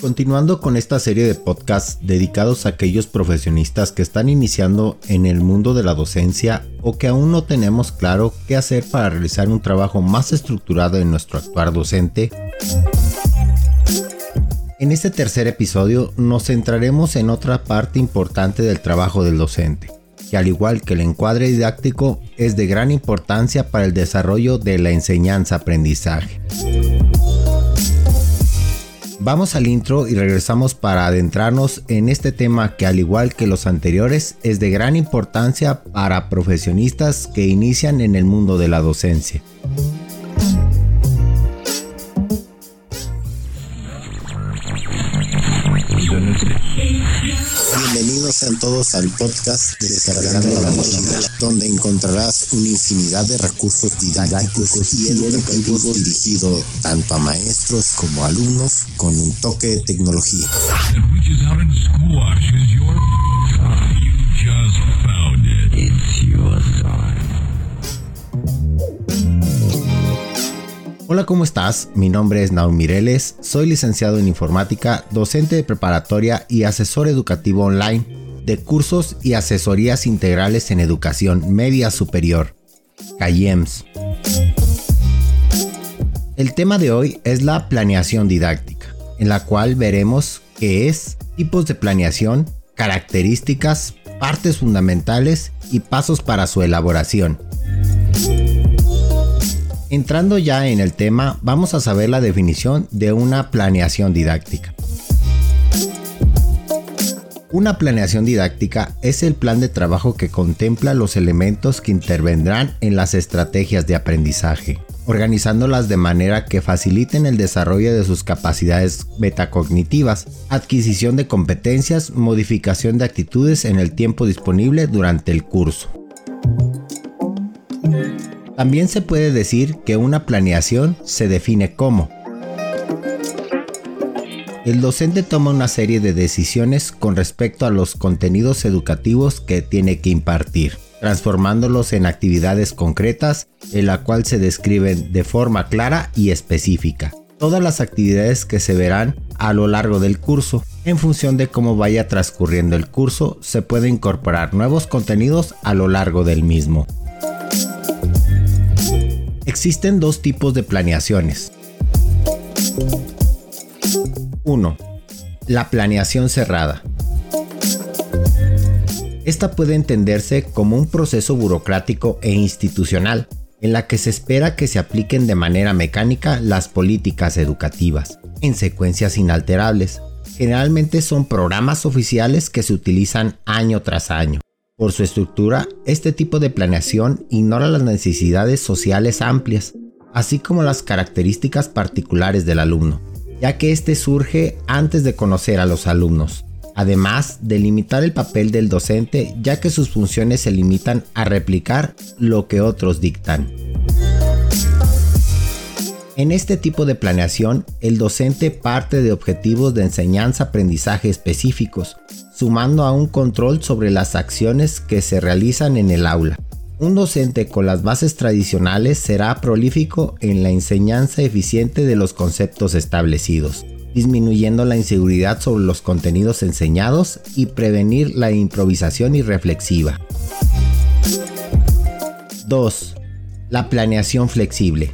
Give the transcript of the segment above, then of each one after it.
Continuando con esta serie de podcasts dedicados a aquellos profesionistas que están iniciando en el mundo de la docencia o que aún no tenemos claro qué hacer para realizar un trabajo más estructurado en nuestro actuar docente, en este tercer episodio nos centraremos en otra parte importante del trabajo del docente, que al igual que el encuadre didáctico es de gran importancia para el desarrollo de la enseñanza-aprendizaje. Vamos al intro y regresamos para adentrarnos en este tema que al igual que los anteriores es de gran importancia para profesionistas que inician en el mundo de la docencia. Bienvenidos sean todos al podcast de Descargando la Mochila, donde encontrarás una infinidad de recursos didácticos y educativos dirigidos tanto a maestros como alumnos con un toque de tecnología. Hola, ¿cómo estás? Mi nombre es Naum Mireles, soy licenciado en informática, docente de preparatoria y asesor educativo online de cursos y asesorías integrales en educación media superior, CAIEMS. El tema de hoy es la planeación didáctica, en la cual veremos qué es, tipos de planeación, características, partes fundamentales y pasos para su elaboración. Entrando ya en el tema, vamos a saber la definición de una planeación didáctica. Una planeación didáctica es el plan de trabajo que contempla los elementos que intervendrán en las estrategias de aprendizaje, organizándolas de manera que faciliten el desarrollo de sus capacidades metacognitivas, adquisición de competencias, modificación de actitudes en el tiempo disponible durante el curso. También se puede decir que una planeación se define como el docente toma una serie de decisiones con respecto a los contenidos educativos que tiene que impartir, transformándolos en actividades concretas en la cual se describen de forma clara y específica todas las actividades que se verán a lo largo del curso. En función de cómo vaya transcurriendo el curso, se puede incorporar nuevos contenidos a lo largo del mismo. Existen dos tipos de planeaciones. 1. La planeación cerrada. Esta puede entenderse como un proceso burocrático e institucional en la que se espera que se apliquen de manera mecánica las políticas educativas, en secuencias inalterables. Generalmente son programas oficiales que se utilizan año tras año. Por su estructura, este tipo de planeación ignora las necesidades sociales amplias, así como las características particulares del alumno, ya que éste surge antes de conocer a los alumnos. Además de limitar el papel del docente, ya que sus funciones se limitan a replicar lo que otros dictan. En este tipo de planeación, el docente parte de objetivos de enseñanza-aprendizaje específicos, sumando a un control sobre las acciones que se realizan en el aula. Un docente con las bases tradicionales será prolífico en la enseñanza eficiente de los conceptos establecidos, disminuyendo la inseguridad sobre los contenidos enseñados y prevenir la improvisación irreflexiva. 2. La planeación flexible.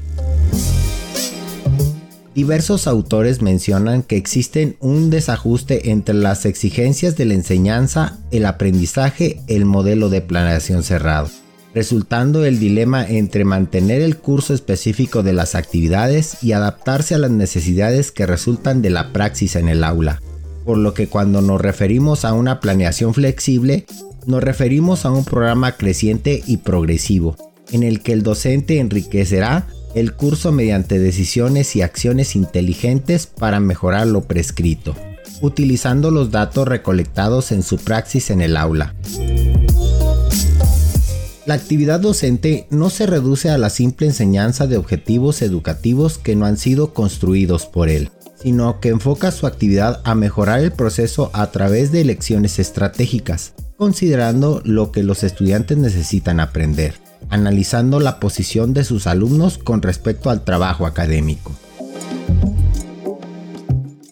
Diversos autores mencionan que existen un desajuste entre las exigencias de la enseñanza, el aprendizaje, el modelo de planeación cerrado, resultando el dilema entre mantener el curso específico de las actividades y adaptarse a las necesidades que resultan de la praxis en el aula. Por lo que cuando nos referimos a una planeación flexible, nos referimos a un programa creciente y progresivo, en el que el docente enriquecerá el curso mediante decisiones y acciones inteligentes para mejorar lo prescrito, utilizando los datos recolectados en su praxis en el aula. La actividad docente no se reduce a la simple enseñanza de objetivos educativos que no han sido construidos por él, sino que enfoca su actividad a mejorar el proceso a través de lecciones estratégicas, considerando lo que los estudiantes necesitan aprender, analizando la posición de sus alumnos con respecto al trabajo académico.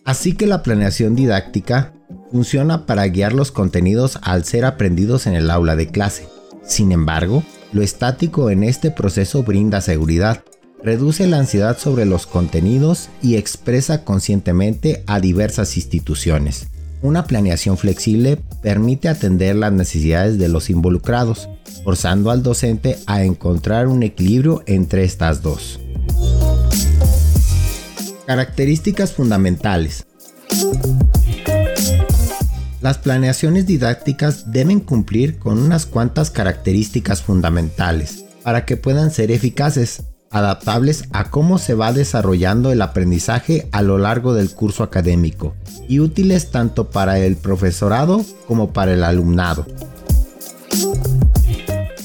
Así que la planeación didáctica funciona para guiar los contenidos al ser aprendidos en el aula de clase. Sin embargo, lo estático en este proceso brinda seguridad, reduce la ansiedad sobre los contenidos y expresa conscientemente a diversas instituciones. Una planeación flexible permite atender las necesidades de los involucrados, forzando al docente a encontrar un equilibrio entre estas dos. Características fundamentales. Las planeaciones didácticas deben cumplir con unas cuantas características fundamentales para que puedan ser eficaces, adaptables a cómo se va desarrollando el aprendizaje a lo largo del curso académico y útiles tanto para el profesorado como para el alumnado.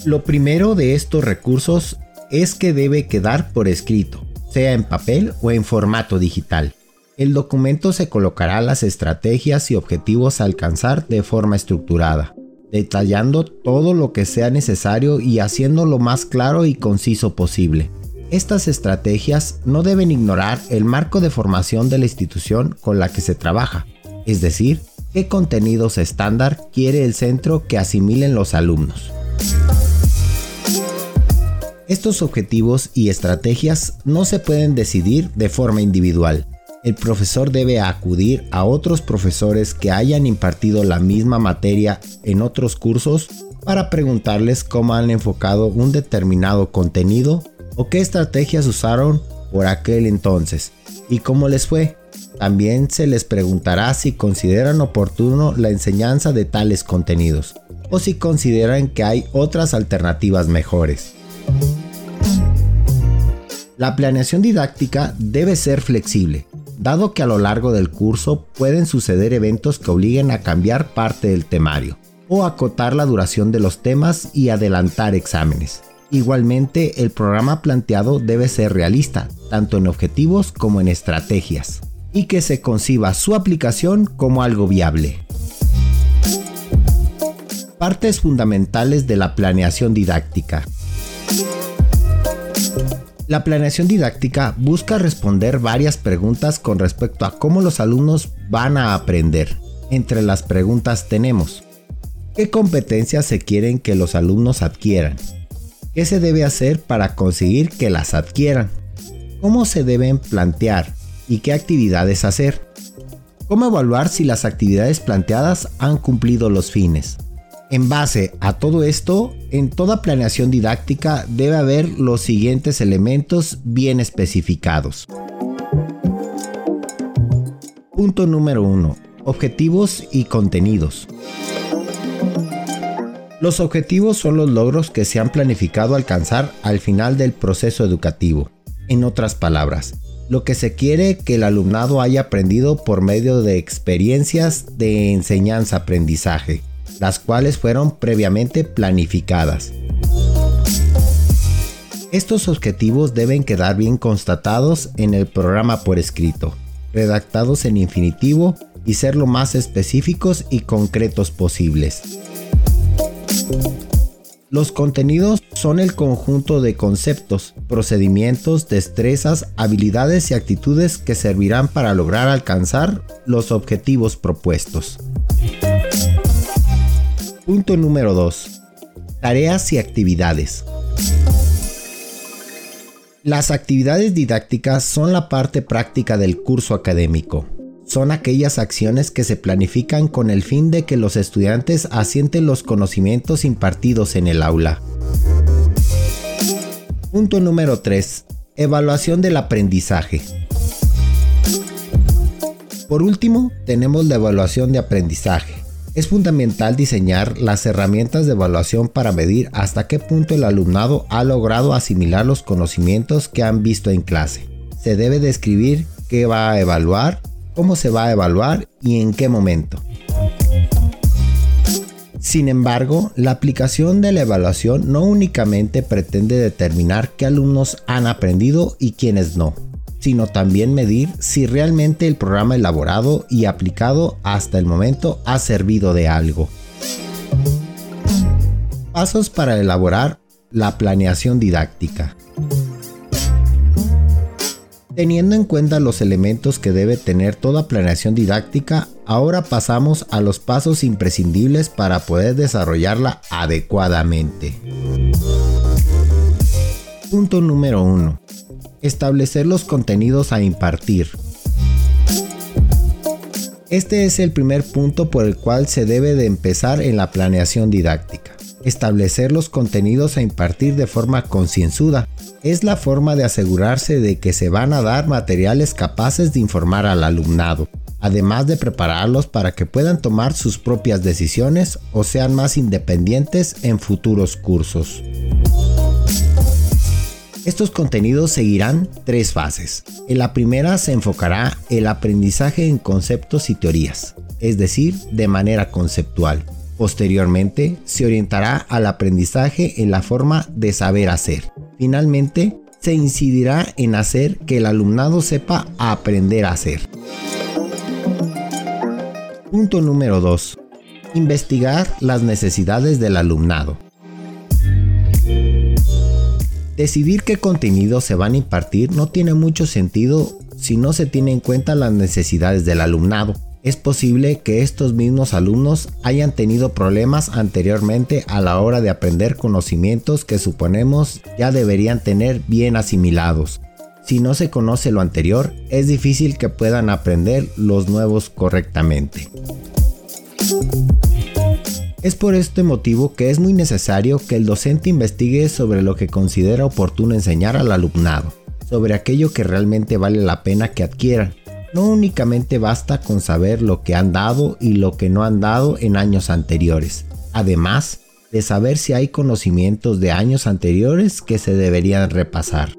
Lo primero de estos recursos es que debe quedar por escrito, sea en papel o en formato digital. El documento se colocará las estrategias y objetivos a alcanzar de forma estructurada, detallando todo lo que sea necesario y haciendo lo más claro y conciso posible. Estas estrategias no deben ignorar el marco de formación de la institución con la que se trabaja, es decir, qué contenidos estándar quiere el centro que asimilen los alumnos. Estos objetivos y estrategias no se pueden decidir de forma individual, el profesor debe acudir a otros profesores que hayan impartido la misma materia en otros cursos para preguntarles cómo han enfocado un determinado contenido o qué estrategias usaron por aquel entonces y cómo les fue. También se les preguntará si consideran oportuno la enseñanza de tales contenidos o si consideran que hay otras alternativas mejores. La planeación didáctica debe ser flexible, dado que a lo largo del curso pueden suceder eventos que obliguen a cambiar parte del temario, o acotar la duración de los temas y adelantar exámenes. Igualmente, el programa planteado debe ser realista, tanto en objetivos como en estrategias, y que se conciba su aplicación como algo viable. Partes fundamentales de la planeación didáctica. La planeación didáctica busca responder varias preguntas con respecto a cómo los alumnos van a aprender. Entre las preguntas tenemos, ¿qué competencias se quieren que los alumnos adquieran? ¿Qué se debe hacer para conseguir que las adquieran? ¿Cómo se deben plantear y qué actividades hacer? ¿Cómo evaluar si las actividades planteadas han cumplido los fines? En base a todo esto, en toda planeación didáctica debe haber los siguientes elementos bien especificados. Punto número 1. Objetivos y contenidos. Los objetivos son los logros que se han planificado alcanzar al final del proceso educativo. En otras palabras, lo que se quiere que el alumnado haya aprendido por medio de experiencias de enseñanza-aprendizaje las cuales fueron previamente planificadas. Estos objetivos deben quedar bien constatados en el programa por escrito, redactados en infinitivo y ser lo más específicos y concretos posibles. Los contenidos son el conjunto de conceptos, procedimientos, destrezas, habilidades y actitudes que servirán para lograr alcanzar los objetivos propuestos. Punto número 2. Tareas y actividades. Las actividades didácticas son la parte práctica del curso académico. Son aquellas acciones que se planifican con el fin de que los estudiantes asienten los conocimientos impartidos en el aula. Punto número 3. Evaluación del aprendizaje. Por último, tenemos la evaluación de aprendizaje es fundamental diseñar las herramientas de evaluación para medir hasta qué punto el alumnado ha logrado asimilar los conocimientos que han visto en clase. Se debe describir qué va a evaluar, cómo se va a evaluar y en qué momento. Sin embargo, la aplicación de la evaluación no únicamente pretende determinar qué alumnos han aprendido y quiénes no, sino también medir si realmente el programa elaborado y aplicado hasta el momento ha servido de algo. Pasos para elaborar la planeación didáctica. Teniendo en cuenta los elementos que debe tener toda planeación didáctica, ahora pasamos a los pasos imprescindibles para poder desarrollarla adecuadamente. Punto número 1. Establecer los contenidos a impartir. Este es el primer punto por el cual se debe de empezar en la planeación didáctica. Establecer los contenidos a impartir de forma concienzuda es la forma de asegurarse de que se van a dar materiales capaces de informar al alumnado, además de prepararlos para que puedan tomar sus propias decisiones o sean más independientes en futuros cursos. Estos contenidos seguirán tres fases. En la primera se enfocará el aprendizaje en conceptos y teorías, es decir, de manera conceptual. Posteriormente, se orientará al aprendizaje en la forma de saber hacer. Finalmente, se incidirá en hacer que el alumnado sepa aprender a hacer. Punto número 2. Investigar las necesidades del alumnado. Decidir qué contenidos se van a impartir no tiene mucho sentido si no se tiene en cuenta las necesidades del alumnado. Es posible que estos mismos alumnos hayan tenido problemas anteriormente a la hora de aprender conocimientos que suponemos ya deberían tener bien asimilados. Si no se conoce lo anterior, es difícil que puedan aprender los nuevos correctamente. Es por este motivo que es muy necesario que el docente investigue sobre lo que considera oportuno enseñar al alumnado, sobre aquello que realmente vale la pena que adquieran. No únicamente basta con saber lo que han dado y lo que no han dado en años anteriores, además de saber si hay conocimientos de años anteriores que se deberían repasar.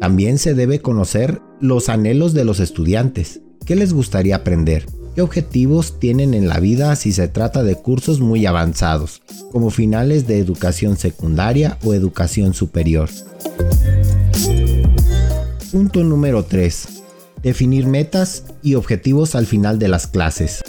También se debe conocer los anhelos de los estudiantes, qué les gustaría aprender, ¿Qué objetivos tienen en la vida si se trata de cursos muy avanzados, como finales de educación secundaria o educación superior? Punto número 3. Definir metas y objetivos al final de las clases.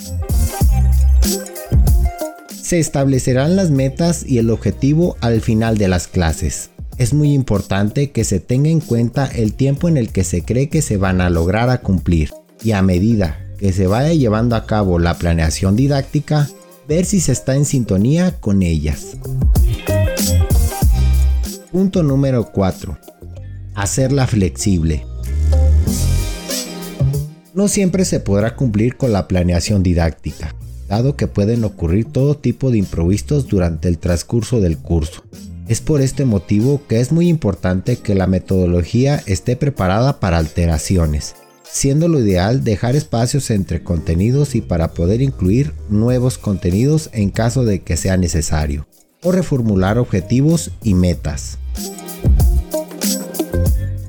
Se establecerán las metas y el objetivo al final de las clases. Es muy importante que se tenga en cuenta el tiempo en el que se cree que se van a lograr a cumplir y a medida que se vaya llevando a cabo la planeación didáctica, ver si se está en sintonía con ellas. Punto número 4. Hacerla flexible. No siempre se podrá cumplir con la planeación didáctica, dado que pueden ocurrir todo tipo de improvisos durante el transcurso del curso. Es por este motivo que es muy importante que la metodología esté preparada para alteraciones siendo lo ideal dejar espacios entre contenidos y para poder incluir nuevos contenidos en caso de que sea necesario, o reformular objetivos y metas.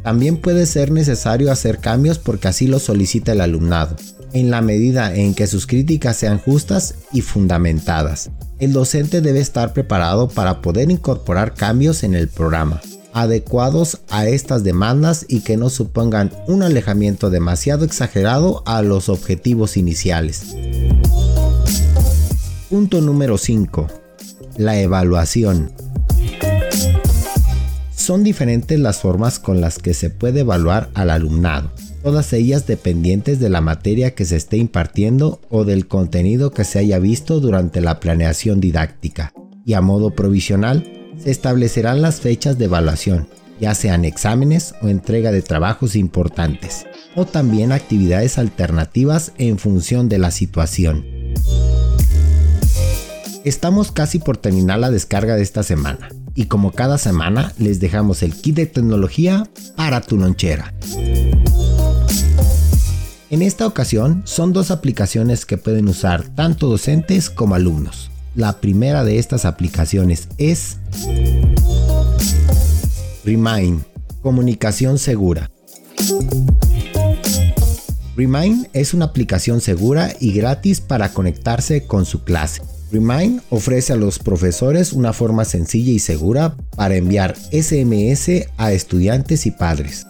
También puede ser necesario hacer cambios porque así lo solicita el alumnado, en la medida en que sus críticas sean justas y fundamentadas. El docente debe estar preparado para poder incorporar cambios en el programa adecuados a estas demandas y que no supongan un alejamiento demasiado exagerado a los objetivos iniciales. Punto número 5. La evaluación. Son diferentes las formas con las que se puede evaluar al alumnado, todas ellas dependientes de la materia que se esté impartiendo o del contenido que se haya visto durante la planeación didáctica, y a modo provisional se establecerán las fechas de evaluación, ya sean exámenes o entrega de trabajos importantes, o también actividades alternativas en función de la situación. Estamos casi por terminar la descarga de esta semana, y como cada semana les dejamos el kit de tecnología para tu lonchera. En esta ocasión son dos aplicaciones que pueden usar tanto docentes como alumnos. La primera de estas aplicaciones es Remind, comunicación segura. Remind es una aplicación segura y gratis para conectarse con su clase. Remind ofrece a los profesores una forma sencilla y segura para enviar SMS a estudiantes y padres.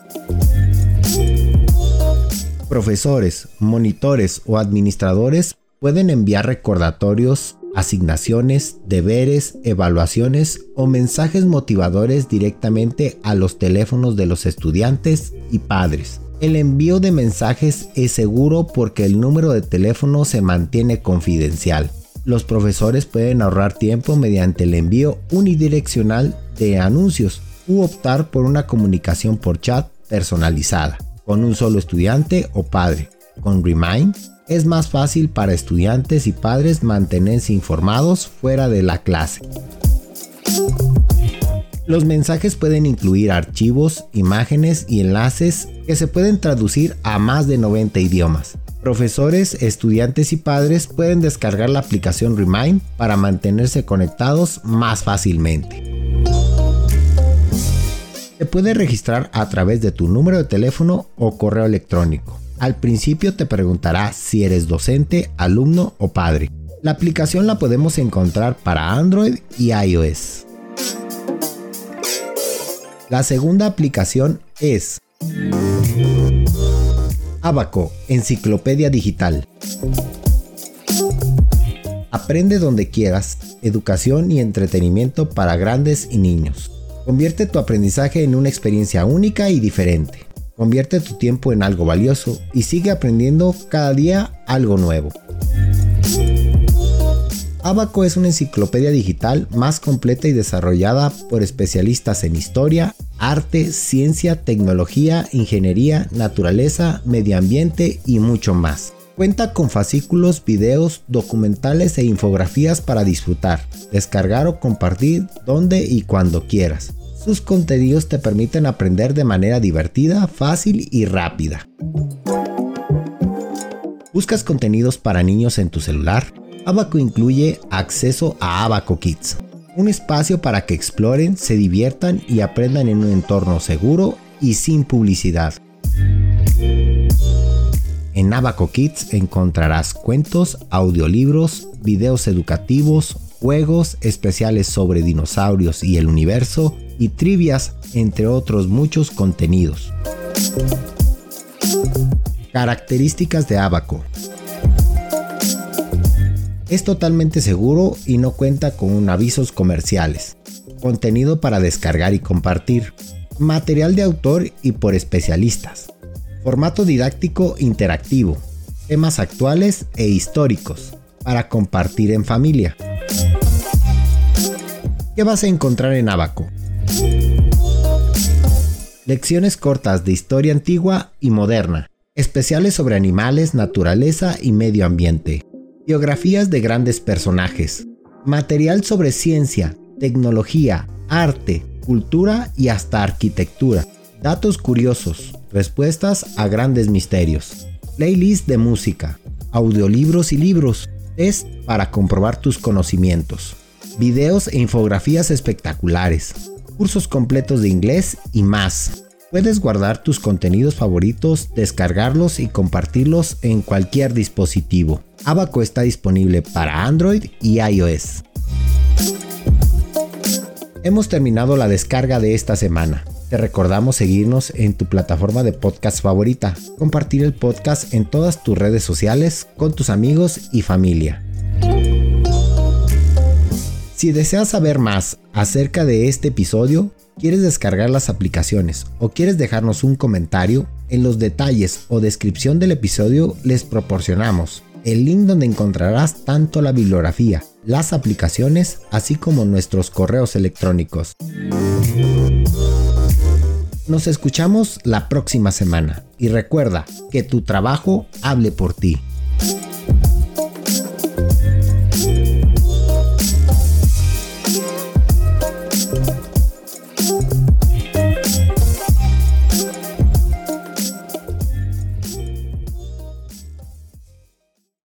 Profesores, monitores o administradores pueden enviar recordatorios, asignaciones, deberes, evaluaciones o mensajes motivadores directamente a los teléfonos de los estudiantes y padres. El envío de mensajes es seguro porque el número de teléfono se mantiene confidencial los profesores pueden ahorrar tiempo mediante el envío unidireccional de anuncios u optar por una comunicación por chat personalizada con un solo estudiante o padre. Con Remind es más fácil para estudiantes y padres mantenerse informados fuera de la clase. Los mensajes pueden incluir archivos, imágenes y enlaces que se pueden traducir a más de 90 idiomas. Profesores, estudiantes y padres pueden descargar la aplicación Remind para mantenerse conectados más fácilmente. Se puede registrar a través de tu número de teléfono o correo electrónico. Al principio te preguntará si eres docente, alumno o padre. La aplicación la podemos encontrar para Android y iOS. La segunda aplicación es Abaco, Enciclopedia Digital. Aprende donde quieras, educación y entretenimiento para grandes y niños. Convierte tu aprendizaje en una experiencia única y diferente. Convierte tu tiempo en algo valioso y sigue aprendiendo cada día algo nuevo. Abaco es una enciclopedia digital más completa y desarrollada por especialistas en historia, arte, ciencia, tecnología, ingeniería, naturaleza, medio ambiente y mucho más. Cuenta con fascículos, videos, documentales e infografías para disfrutar, descargar o compartir donde y cuando quieras. Sus contenidos te permiten aprender de manera divertida, fácil y rápida. ¿Buscas contenidos para niños en tu celular? Abaco incluye acceso a Abaco Kids, un espacio para que exploren, se diviertan y aprendan en un entorno seguro y sin publicidad. En Abaco Kids encontrarás cuentos, audiolibros, videos educativos, juegos especiales sobre dinosaurios y el universo y trivias, entre otros muchos contenidos. Características de Abaco. Es totalmente seguro y no cuenta con avisos comerciales. Contenido para descargar y compartir. Material de autor y por especialistas. Formato didáctico interactivo. Temas actuales e históricos. Para compartir en familia. ¿Qué vas a encontrar en Abaco? Lecciones cortas de historia antigua y moderna. Especiales sobre animales, naturaleza y medio ambiente. Biografías de grandes personajes, material sobre ciencia, tecnología, arte, cultura y hasta arquitectura, datos curiosos, respuestas a grandes misterios, playlist de música, audiolibros y libros, test para comprobar tus conocimientos, videos e infografías espectaculares, cursos completos de inglés y más. Puedes guardar tus contenidos favoritos, descargarlos y compartirlos en cualquier dispositivo. Abaco está disponible para Android y iOS. Hemos terminado la descarga de esta semana. Te recordamos seguirnos en tu plataforma de podcast favorita, compartir el podcast en todas tus redes sociales con tus amigos y familia. Si deseas saber más acerca de este episodio, quieres descargar las aplicaciones o quieres dejarnos un comentario, en los detalles o descripción del episodio les proporcionamos el link donde encontrarás tanto la bibliografía, las aplicaciones, así como nuestros correos electrónicos. Nos escuchamos la próxima semana y recuerda que tu trabajo hable por ti.